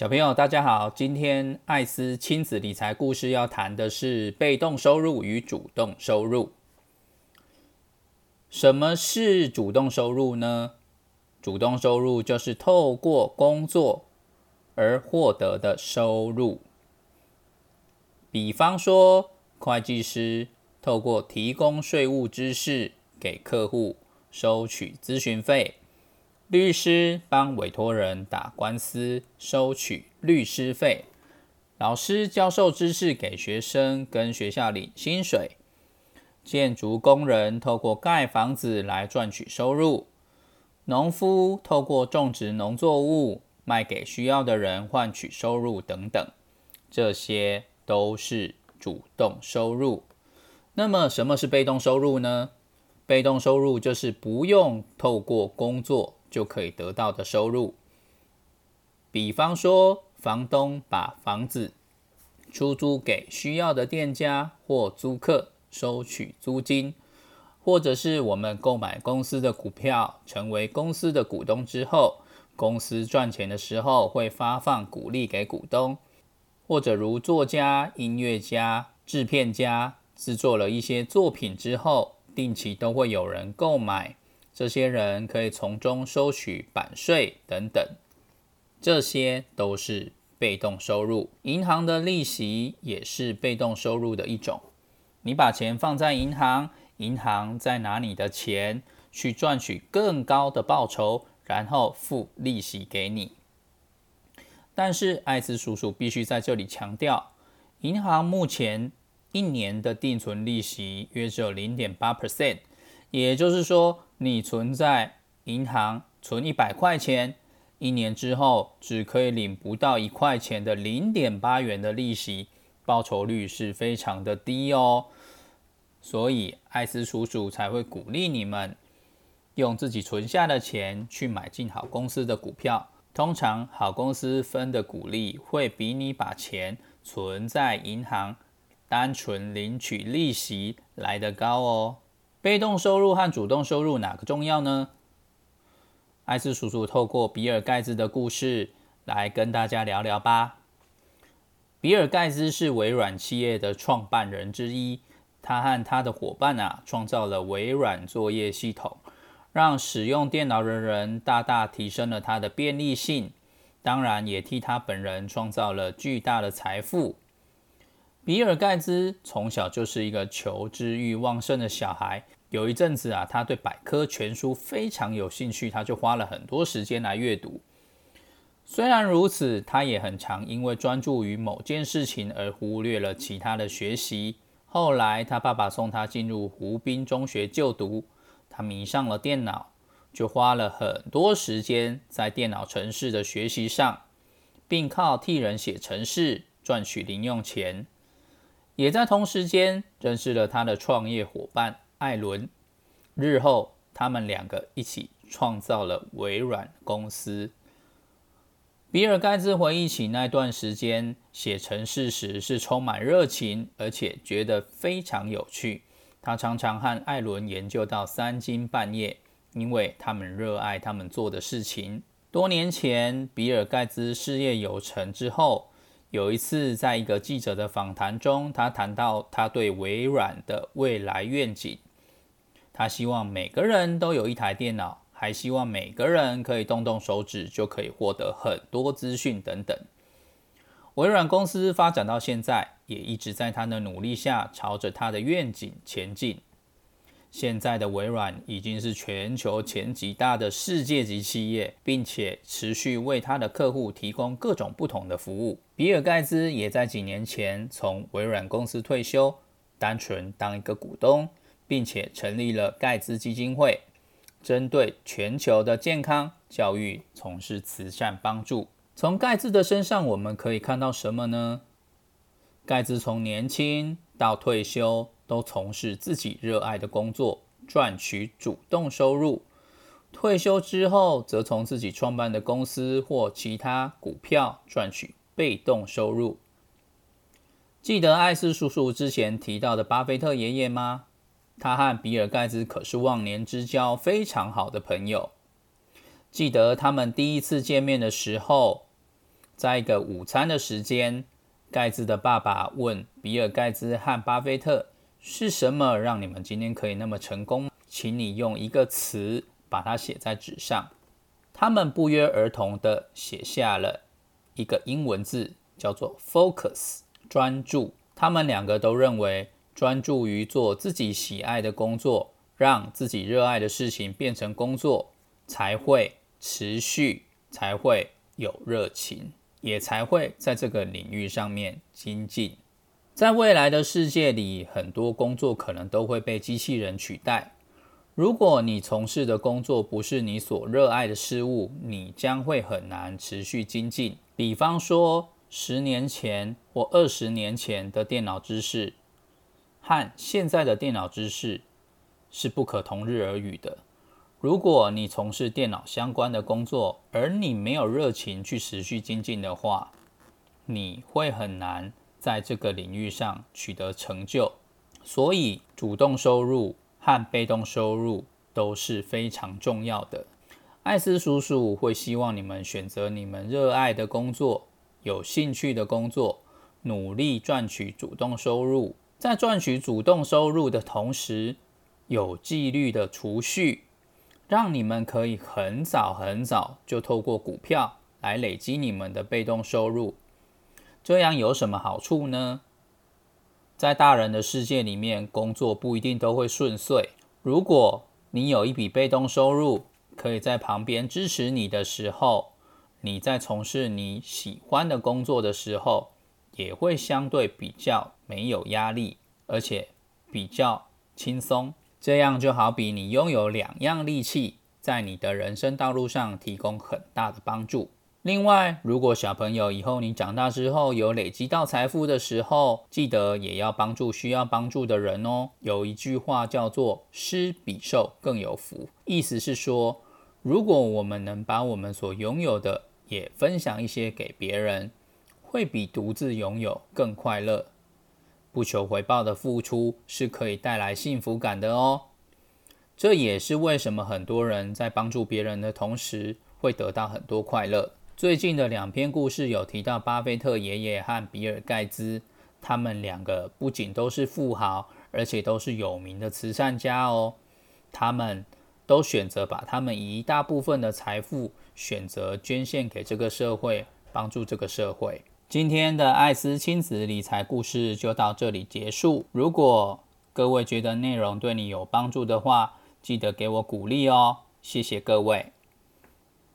小朋友，大家好！今天艾斯亲子理财故事要谈的是被动收入与主动收入。什么是主动收入呢？主动收入就是透过工作而获得的收入。比方说，会计师透过提供税务知识给客户收取咨询费。律师帮委托人打官司，收取律师费；老师教授知识给学生，跟学校领薪水；建筑工人透过盖房子来赚取收入；农夫透过种植农作物卖给需要的人换取收入等等，这些都是主动收入。那么，什么是被动收入呢？被动收入就是不用透过工作。就可以得到的收入，比方说，房东把房子出租给需要的店家或租客，收取租金；或者是我们购买公司的股票，成为公司的股东之后，公司赚钱的时候会发放股利给股东；或者如作家、音乐家、制片家制作了一些作品之后，定期都会有人购买。这些人可以从中收取版税等等，这些都是被动收入。银行的利息也是被动收入的一种。你把钱放在银行，银行再拿你的钱去赚取更高的报酬，然后付利息给你。但是艾斯叔叔必须在这里强调，银行目前一年的定存利息约只有零点八 percent，也就是说。你存在银行存一百块钱，一年之后只可以领不到一块钱的零点八元的利息，报酬率是非常的低哦。所以艾斯叔叔才会鼓励你们用自己存下的钱去买进好公司的股票。通常好公司分的股利会比你把钱存在银行单纯领取利息来得高哦。被动收入和主动收入哪个重要呢？艾斯叔叔透过比尔盖茨的故事来跟大家聊聊吧。比尔盖茨是微软企业的创办人之一，他和他的伙伴啊创造了微软作业系统，让使用电脑的人大大提升了他的便利性，当然也替他本人创造了巨大的财富。比尔盖茨从小就是一个求知欲旺盛的小孩。有一阵子啊，他对百科全书非常有兴趣，他就花了很多时间来阅读。虽然如此，他也很常因为专注于某件事情而忽略了其他的学习。后来，他爸爸送他进入湖滨中学就读，他迷上了电脑，就花了很多时间在电脑程式的学习上，并靠替人写程式赚取零用钱。也在同时间认识了他的创业伙伴艾伦，日后他们两个一起创造了微软公司。比尔盖茨回忆起那段时间写程式时是充满热情，而且觉得非常有趣。他常常和艾伦研究到三更半夜，因为他们热爱他们做的事情。多年前，比尔盖茨事业有成之后。有一次，在一个记者的访谈中，他谈到他对微软的未来愿景。他希望每个人都有一台电脑，还希望每个人可以动动手指就可以获得很多资讯等等。微软公司发展到现在，也一直在他的努力下朝着他的愿景前进。现在的微软已经是全球前几大的世界级企业，并且持续为他的客户提供各种不同的服务。比尔盖茨也在几年前从微软公司退休，单纯当一个股东，并且成立了盖茨基金会，针对全球的健康教育从事慈善帮助。从盖茨的身上，我们可以看到什么呢？盖茨从年轻到退休。都从事自己热爱的工作，赚取主动收入。退休之后，则从自己创办的公司或其他股票赚取被动收入。记得艾斯叔叔之前提到的巴菲特爷爷吗？他和比尔盖茨可是忘年之交，非常好的朋友。记得他们第一次见面的时候，在一个午餐的时间，盖茨的爸爸问比尔·盖茨和巴菲特：“是什么让你们今天可以那么成功？请你用一个词把它写在纸上。”他们不约而同地写下了一个英文字，叫做 “focus”，专注。他们两个都认为，专注于做自己喜爱的工作，让自己热爱的事情变成工作，才会持续，才会有热情。也才会在这个领域上面精进。在未来的世界里，很多工作可能都会被机器人取代。如果你从事的工作不是你所热爱的事物，你将会很难持续精进。比方说，十年前或二十年前的电脑知识和现在的电脑知识是不可同日而语的。如果你从事电脑相关的工作，而你没有热情去持续精进的话，你会很难在这个领域上取得成就。所以，主动收入和被动收入都是非常重要的。艾斯叔叔会希望你们选择你们热爱的工作、有兴趣的工作，努力赚取主动收入。在赚取主动收入的同时，有纪律的储蓄。让你们可以很早很早就透过股票来累积你们的被动收入，这样有什么好处呢？在大人的世界里面，工作不一定都会顺遂。如果你有一笔被动收入，可以在旁边支持你的时候，你在从事你喜欢的工作的时候，也会相对比较没有压力，而且比较轻松。这样就好比你拥有两样利器，在你的人生道路上提供很大的帮助。另外，如果小朋友以后你长大之后有累积到财富的时候，记得也要帮助需要帮助的人哦。有一句话叫做“施比受更有福”，意思是说，如果我们能把我们所拥有的也分享一些给别人，会比独自拥有更快乐。不求回报的付出是可以带来幸福感的哦。这也是为什么很多人在帮助别人的同时会得到很多快乐。最近的两篇故事有提到巴菲特爷爷和比尔盖茨，他们两个不仅都是富豪，而且都是有名的慈善家哦。他们都选择把他们一大部分的财富选择捐献给这个社会，帮助这个社会。今天的艾斯亲子理财故事就到这里结束。如果各位觉得内容对你有帮助的话，记得给我鼓励哦，谢谢各位。